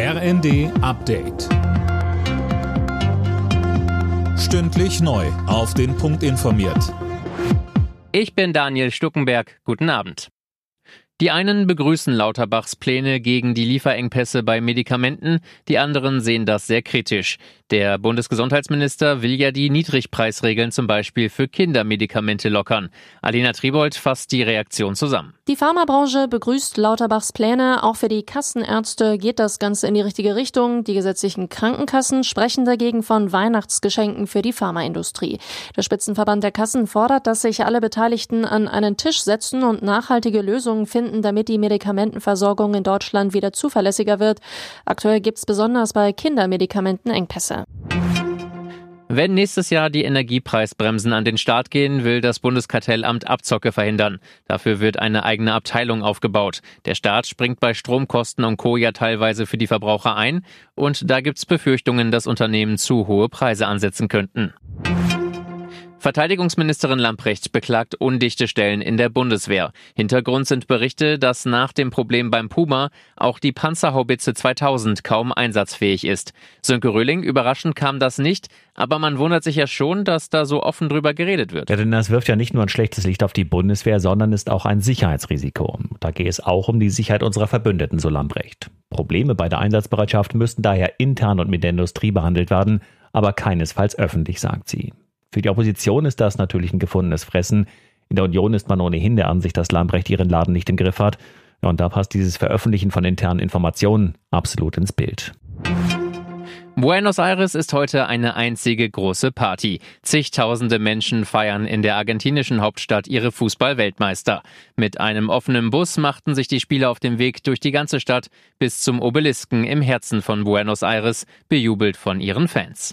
RND Update. Stündlich neu. Auf den Punkt informiert. Ich bin Daniel Stuckenberg. Guten Abend. Die einen begrüßen Lauterbachs Pläne gegen die Lieferengpässe bei Medikamenten, die anderen sehen das sehr kritisch. Der Bundesgesundheitsminister will ja die Niedrigpreisregeln zum Beispiel für Kindermedikamente lockern. Alina Tribold fasst die Reaktion zusammen. Die Pharmabranche begrüßt Lauterbachs Pläne. Auch für die Kassenärzte geht das Ganze in die richtige Richtung. Die gesetzlichen Krankenkassen sprechen dagegen von Weihnachtsgeschenken für die Pharmaindustrie. Der Spitzenverband der Kassen fordert, dass sich alle Beteiligten an einen Tisch setzen und nachhaltige Lösungen finden, damit die Medikamentenversorgung in Deutschland wieder zuverlässiger wird. Aktuell gibt es besonders bei Kindermedikamenten Engpässe. Wenn nächstes Jahr die Energiepreisbremsen an den Start gehen, will das Bundeskartellamt Abzocke verhindern. Dafür wird eine eigene Abteilung aufgebaut. Der Staat springt bei Stromkosten und Co. ja teilweise für die Verbraucher ein und da gibt's Befürchtungen, dass Unternehmen zu hohe Preise ansetzen könnten. Verteidigungsministerin Lamprecht beklagt undichte Stellen in der Bundeswehr. Hintergrund sind Berichte, dass nach dem Problem beim Puma auch die Panzerhaubitze 2000 kaum einsatzfähig ist. Sönke Röhling, überraschend kam das nicht, aber man wundert sich ja schon, dass da so offen drüber geredet wird. Ja, denn das wirft ja nicht nur ein schlechtes Licht auf die Bundeswehr, sondern ist auch ein Sicherheitsrisiko. Da geht es auch um die Sicherheit unserer Verbündeten, so Lamprecht. Probleme bei der Einsatzbereitschaft müssten daher intern und mit der Industrie behandelt werden, aber keinesfalls öffentlich, sagt sie. Für die Opposition ist das natürlich ein gefundenes Fressen. In der Union ist man ohnehin der Ansicht, dass Lambrecht ihren Laden nicht im Griff hat. und da passt dieses Veröffentlichen von internen Informationen absolut ins Bild. Buenos Aires ist heute eine einzige große Party. Zigtausende Menschen feiern in der argentinischen Hauptstadt ihre Fußballweltmeister. Mit einem offenen Bus machten sich die Spieler auf dem Weg durch die ganze Stadt bis zum Obelisken im Herzen von Buenos Aires, bejubelt von ihren Fans.